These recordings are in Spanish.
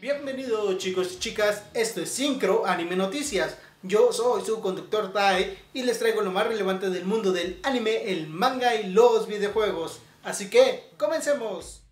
Bienvenidos chicos y chicas, esto es Syncro Anime Noticias. Yo soy su conductor Tai y les traigo lo más relevante del mundo del anime, el manga y los videojuegos. Así que, comencemos.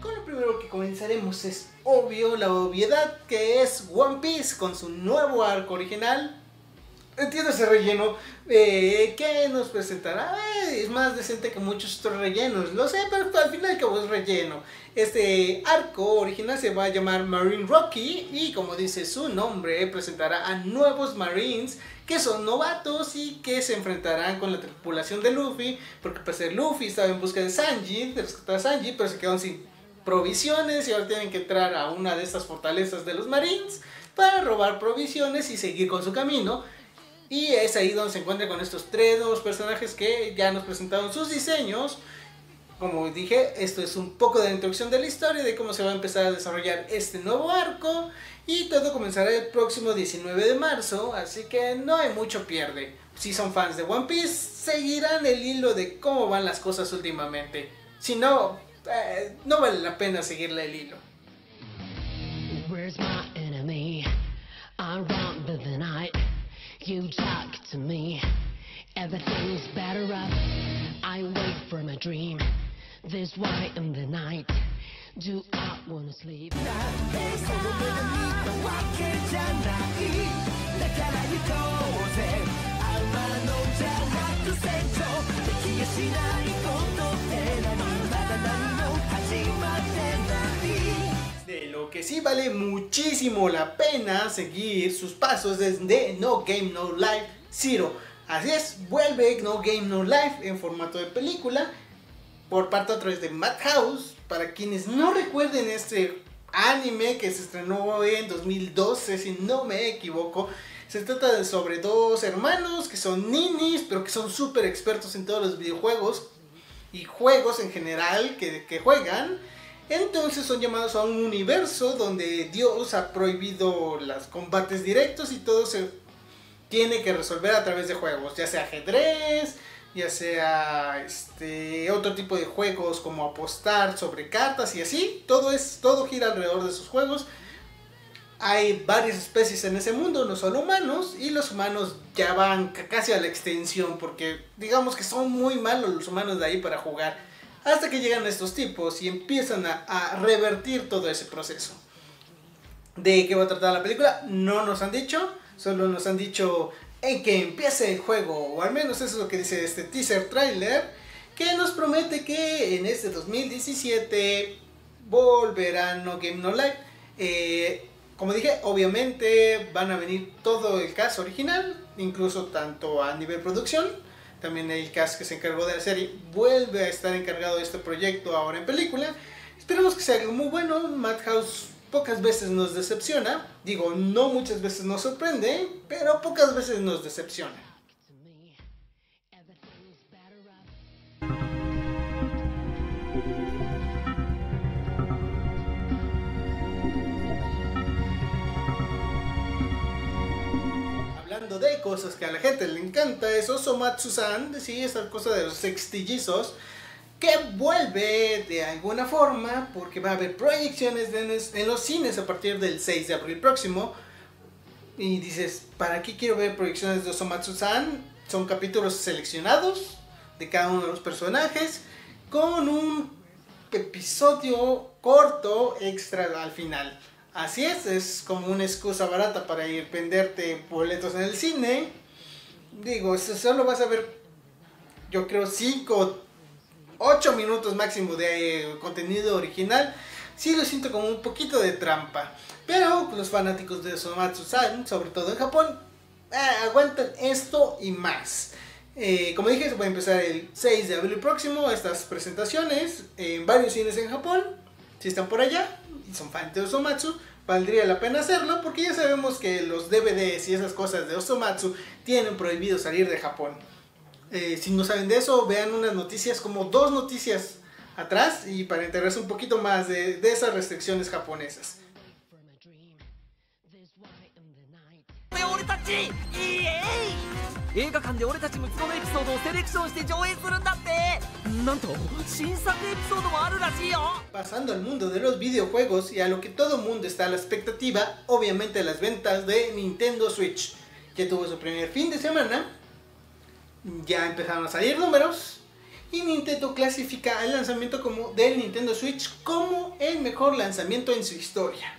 Con lo primero que comenzaremos es obvio la obviedad que es One Piece con su nuevo arco original. Entiendo ese relleno que nos presentará. eh, es más decente que muchos otros rellenos. Lo sé, pero al final cabo es relleno. Este arco original se va a llamar Marine Rocky y como dice su nombre, presentará a nuevos Marines que son novatos y que se enfrentarán con la tripulación de Luffy. Porque pues el Luffy estaba en busca de Sanji, de rescatar a Sanji, pero se quedaron sin provisiones y ahora tienen que entrar a una de estas fortalezas de los Marines para robar provisiones y seguir con su camino. Y es ahí donde se encuentra con estos tres nuevos personajes que ya nos presentaron sus diseños. Como dije, esto es un poco de la introducción de la historia, de cómo se va a empezar a desarrollar este nuevo arco. Y todo comenzará el próximo 19 de marzo, así que no hay mucho pierde. Si son fans de One Piece, seguirán el hilo de cómo van las cosas últimamente. Si no, eh, no vale la pena seguirle el hilo. You talk to me. Everything's better up. I wait for my dream. There's white in the night. Do I wanna sleep? Que sí vale muchísimo la pena seguir sus pasos es de No Game No Life Zero. Así es, vuelve No Game No Life en formato de película por parte otra vez de Madhouse. Para quienes no recuerden este anime que se estrenó en 2012, si no me equivoco. Se trata de sobre dos hermanos que son ninis, pero que son súper expertos en todos los videojuegos y juegos en general que, que juegan. Entonces son llamados a un universo donde Dios ha prohibido los combates directos y todo se tiene que resolver a través de juegos, ya sea ajedrez, ya sea este otro tipo de juegos como apostar sobre cartas y así, todo es todo gira alrededor de esos juegos. Hay varias especies en ese mundo, no solo humanos, y los humanos ya van casi a la extensión, porque digamos que son muy malos los humanos de ahí para jugar, hasta que llegan estos tipos y empiezan a, revertir todo ese proceso. ¿De qué va a tratar la película? No nos han dicho, solo nos han dicho en que empiece el juego, o al menos eso es lo que dice este teaser trailer, que nos promete que en este 2017 volverá No Game No Life. Eh, como dije, obviamente van a venir todo el cast original, incluso tanto a nivel producción, también el cast que se encargó de la serie vuelve a estar encargado de este proyecto ahora en película. Esperemos que sea algo muy bueno. Madhouse pocas veces nos decepciona. Digo, no muchas veces nos sorprende, pero pocas veces nos decepciona. Hablando de cosas que a la gente le encanta, es Osomatsu-san, sí, esa cosa de los sextillizos, que vuelve de alguna forma, porque va a haber proyecciones en los cines a partir del 6 de abril próximo. Y dices, ¿para qué quiero ver proyecciones de Osomatsu-san? Son capítulos seleccionados de cada uno de los personajes, con un episodio corto extra al final. Así es, es como una excusa barata para ir venderte boletos en el cine. Digo, solo vas a ver, yo creo, 5, 8 minutos máximo de eh, contenido original. Sí lo siento como un poquito de trampa. Pero los fanáticos de Somatsu-san, sobre todo en Japón, eh, aguantan esto y más. Eh, como dije, se a empezar el 6 de abril próximo estas presentaciones en varios cines en Japón. Si están por allá y son fans de Osomatsu, valdría la pena hacerlo porque ya sabemos que los DVDs y esas cosas de Osomatsu tienen prohibido salir de Japón. Eh, si no saben de eso, vean unas noticias como dos noticias atrás y para enterarse un poquito más de, de esas restricciones japonesas. Pasando al mundo de los videojuegos y a lo que todo mundo está a la expectativa, obviamente las ventas de Nintendo Switch. que tuvo su primer fin de semana, ya empezaron a salir números, y Nintendo clasifica el lanzamiento como del Nintendo Switch como el mejor lanzamiento en su historia.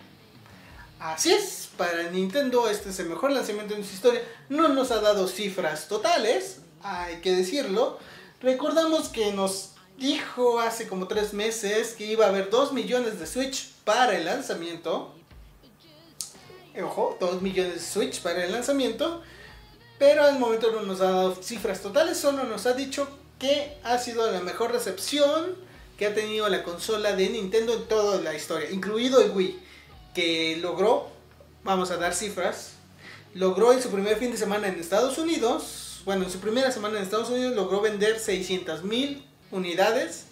Así es, para Nintendo este es el mejor lanzamiento en su historia. No nos ha dado cifras totales, hay que decirlo. Recordamos que nos dijo hace como tres meses que iba a haber 2 millones de Switch para el lanzamiento. Ojo, 2 millones de Switch para el lanzamiento. Pero al momento no nos ha dado cifras totales, solo nos ha dicho que ha sido la mejor recepción que ha tenido la consola de Nintendo en toda la historia, incluido el Wii, que logró, vamos a dar cifras, logró en su primer fin de semana en Estados Unidos, bueno, en su primera semana en Estados Unidos logró vender 600 mil unidades.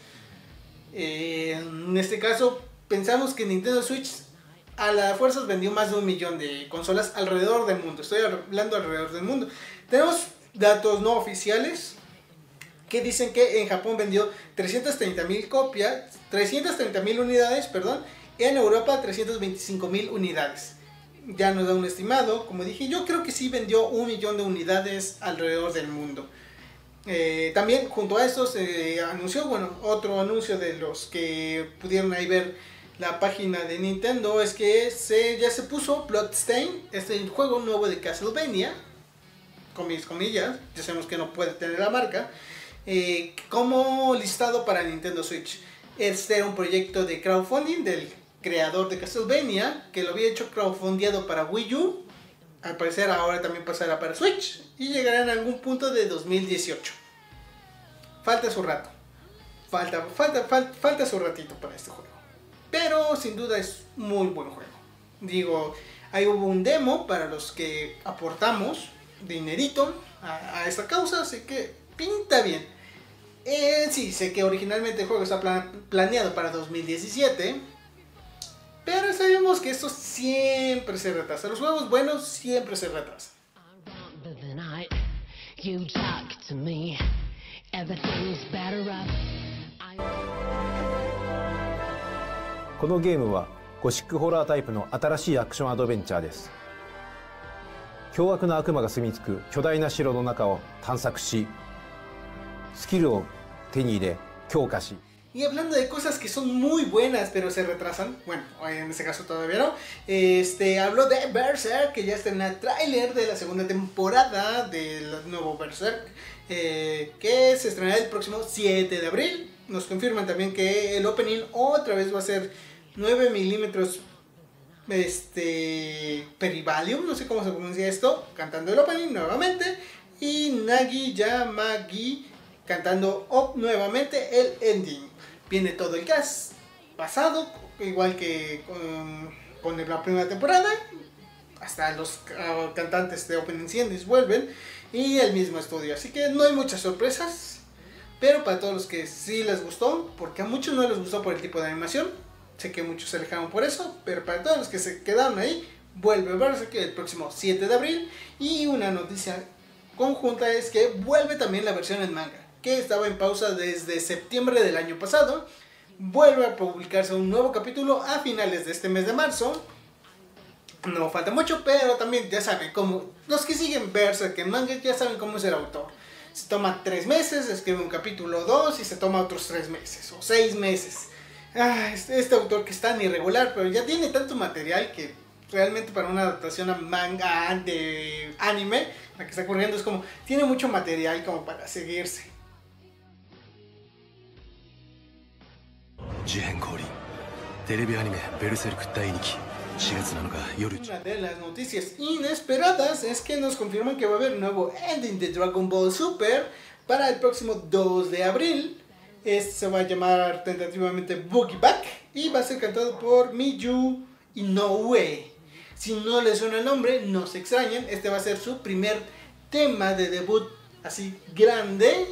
Eh, en este caso, pensamos que Nintendo Switch a la fuerzas vendió más de un millón de consolas alrededor del mundo. Estoy hablando alrededor del mundo. Tenemos datos no oficiales que dicen que en Japón vendió 330 mil copias, 330 mil unidades, perdón, en Europa 325 mil unidades. Ya nos da un estimado, como dije, yo creo que sí vendió un millón de unidades alrededor del mundo. Eh, también junto a esto se anunció, bueno, otro anuncio de los que pudieron ahí ver la página de Nintendo es que se, ya se puso Bloodstain, este juego nuevo de Castlevania, con mis comillas, ya sabemos que no puede tener la marca, eh, como listado para Nintendo Switch. Este era un proyecto de crowdfunding del creador de Castlevania, que lo había hecho crowdfundeado para Wii U, al parecer ahora también pasará para Switch, y llegará en algún punto de 2018. Falta su rato. Falta, falta, falta, falta su ratito para este juego. Pero sin duda es muy buen juego. Digo, ahí hubo un demo para los que aportamos dinerito a, a esta causa, así que pinta bien. Eh, sí, sé que originalmente el juego está pla- planeado para 2017. Pero sabemos que esto siempre se retrasa. Los juegos buenos siempre se retrasan. このゲームはゴシックホラータイプの新しいアクションアドベンチャーです凶悪な悪魔が住み着く巨大な城の中を探索しスキルを手に入れ強化し Y hablando de cosas que son muy buenas pero se retrasan, bueno, en este caso todavía no, este, hablo de Berserk, que ya está en el tráiler de la segunda temporada del nuevo Berserk, eh, que se estrenará el próximo 7 de abril. Nos confirman también que el opening otra vez va a ser 9 milímetros este Perivalium, no sé cómo se pronuncia esto, cantando el opening nuevamente, y Nagi Yamagi cantando op nuevamente el ending. Viene todo el cast pasado, igual que con, la primera temporada, hasta los ah, cantantes de Opening Endings vuelven, y el mismo estudio, así que no hay muchas sorpresas, pero para todos los que sí les gustó, porque a muchos no les gustó por el tipo de animación, sé que muchos se alejaron por eso, pero para todos los que se quedaron ahí, vuelve Berserk el próximo 7 de abril, y una noticia conjunta es que vuelve también la versión en manga, que estaba en pausa desde septiembre del año pasado, vuelve a publicarse un nuevo capítulo a finales de este mes de marzo, no falta mucho, pero también ya saben cómo. Los que siguen Berserk en manga ya saben cómo es el autor. Se toma tres meses, escribe un capítulo 2 y se toma otros tres meses o seis meses. Ah, este, este autor que es tan irregular, pero ya tiene tanto material que realmente para una adaptación a manga de anime, la que está corriendo es como. Tiene mucho material como para seguirse. 事変降臨テレビアニメ「ベルセルク第2期」4月7日夜 Una de las noticias inesperadas es que nos confirman que va a haber un nuevo ending de Dragon Ball Super para el próximo 2 de abril. Este se va a llamar tentativamente Boogie Back y va a ser cantado por Miyu Inoue. Si no les suena el nombre, no se extrañen, este va a ser su primer tema de debut así grande.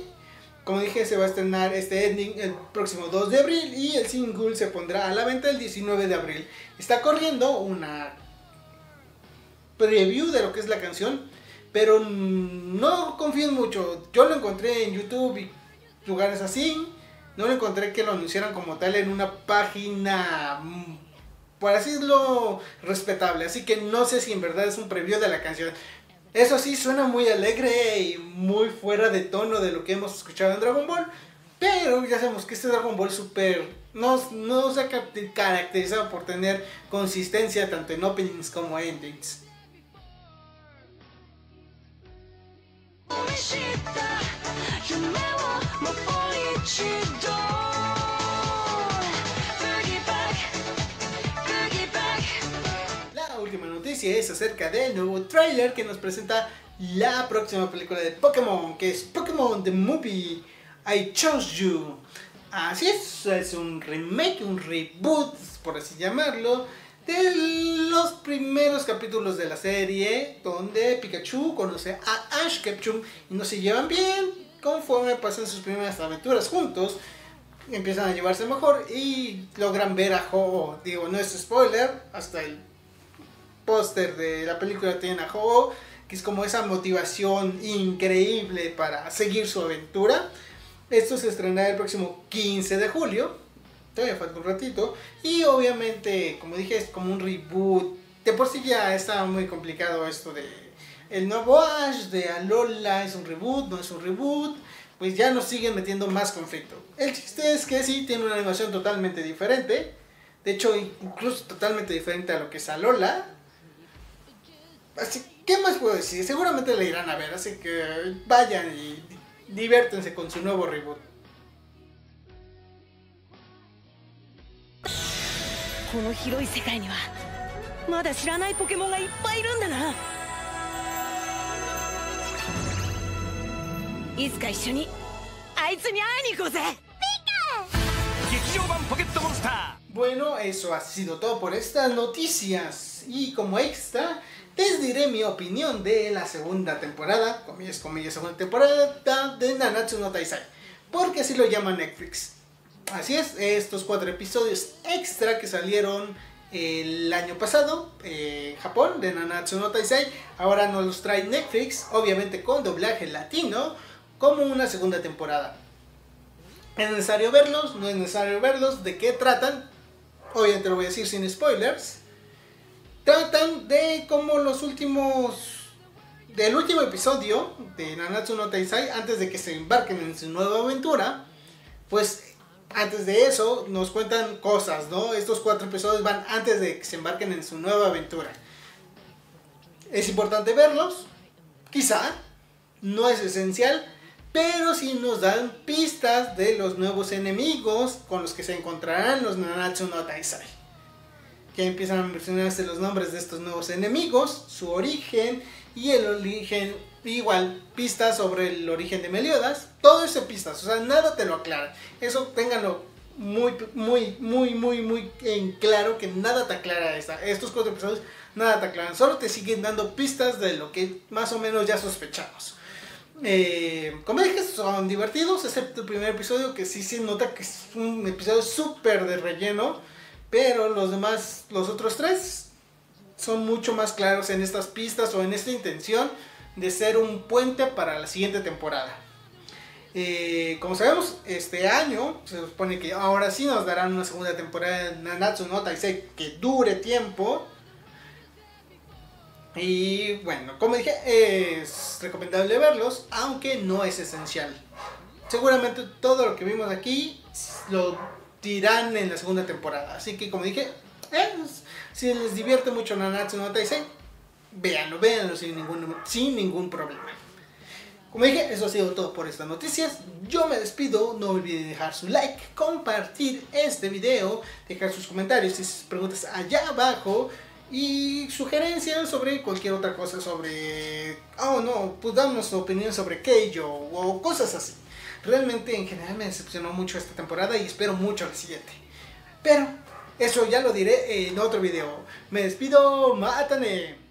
como dije, se va a estrenar este ending el próximo 2 de abril y el single se pondrá a la venta el 19 de abril. Está corriendo una preview de lo que es la canción, pero no confío en mucho. Yo lo encontré en YouTube y lugares así. No lo encontré que lo anunciaran como tal en una página, mm, por así decirlo, respetable. Así que no sé si en verdad es un preview de la canción. Eso sí, suena muy alegre y muy fuera de tono de lo que hemos escuchado en Dragon Ball. Pero ya sabemos que este Dragon Ball Super no, se ha caracterizado por tener consistencia tanto en openings como endings. Es acerca del nuevo trailer que nos presenta la próxima película de Pokémon, que es Pokémon The Movie I Chose You. Así es, es un remake, un reboot, por así llamarlo, de los primeros capítulos de la serie, donde Pikachu conoce a Ash Ketchum y no se llevan bien, conforme pasan sus primeras aventuras juntos, empiezan a llevarse mejor y logran ver a Ho, digo, no es spoiler, hasta el póster de la película tiene a que es como esa motivación increíble para seguir su aventura. Esto se estrenará el próximo 15 de julio. Todavía falta un ratito. Y obviamente, como dije, es como un reboot. De por sí ya estaba muy complicado esto de el nuevo Ash, de Alola, es un reboot, no es un reboot. Pues ya nos siguen metiendo más conflicto. El chiste es que sí, tiene una animación totalmente diferente. De hecho, incluso totalmente diferente a lo que es Alola. Así, ¿qué más puedo decir? Seguramente la irán a ver, así que vayan y diviértense con su nuevo reboot. Bueno, eso ha sido todo por estas noticias. Y como extra, les diré mi opinión de la segunda temporada, comillas, comillas, segunda temporada de Nanatsu no Taisai. Porque así lo llama Netflix. Así es, estos cuatro episodios extra que salieron el año pasado en Japón de Nanatsu no Taisai, ahora nos los trae Netflix, obviamente con doblaje latino, como una segunda temporada. ¿Es necesario verlos? No es necesario verlos. ¿De qué tratan? Obviamente lo voy a decir sin spoilers. Tratan de como los últimos... Del último episodio de Nanatsu no Taisai, antes de que se embarquen en su nueva aventura, pues antes de eso nos cuentan cosas, ¿no? Estos cuatro episodios van antes de que se embarquen en su nueva aventura. Es importante verlos, quizá, no es esencial, pero sí nos dan pistas de los nuevos enemigos con los que se encontrarán los Nanatsu no Taisai. Que empiezan a mencionarse los nombres de estos nuevos enemigos, su origen y el origen, igual, pistas sobre el origen de Meliodas. Todo eso pistas, o sea, nada te lo aclara. Eso ténganlo muy, muy, muy, muy, muy en claro que nada te aclara esta. Estos cuatro episodios nada te aclaran, solo te siguen dando pistas de lo que más o menos ya sospechamos. Eh, como dije, son divertidos, excepto el primer episodio que sí se nota que es un episodio súper de relleno, pero los demás, los otros tres, son mucho más claros en estas pistas o en esta intención de ser un puente para la siguiente temporada. Eh, como sabemos, este año se supone que ahora sí nos darán una segunda temporada de Nanatsu no Taisei que dure tiempo. Y bueno, como dije, es recomendable verlos, aunque no es esencial. Seguramente todo lo que vimos aquí lo dirán en la segunda temporada. Así que como dije, eh, si les divierte mucho Nanatsu no Taisei, véanlo, véanlo sin ningún, sin ningún problema. Como dije, eso ha sido todo por estas noticias. Yo me despido, no olviden dejar su like, compartir este video, dejar sus comentarios y sus preguntas allá abajo y sugerencias sobre cualquier otra cosa sobre oh no pues damos opinión sobre Keijo o cosas así realmente en general me decepcionó mucho esta temporada y espero mucho la siguiente. Pero eso ya lo diré en otro video. Me despido mátane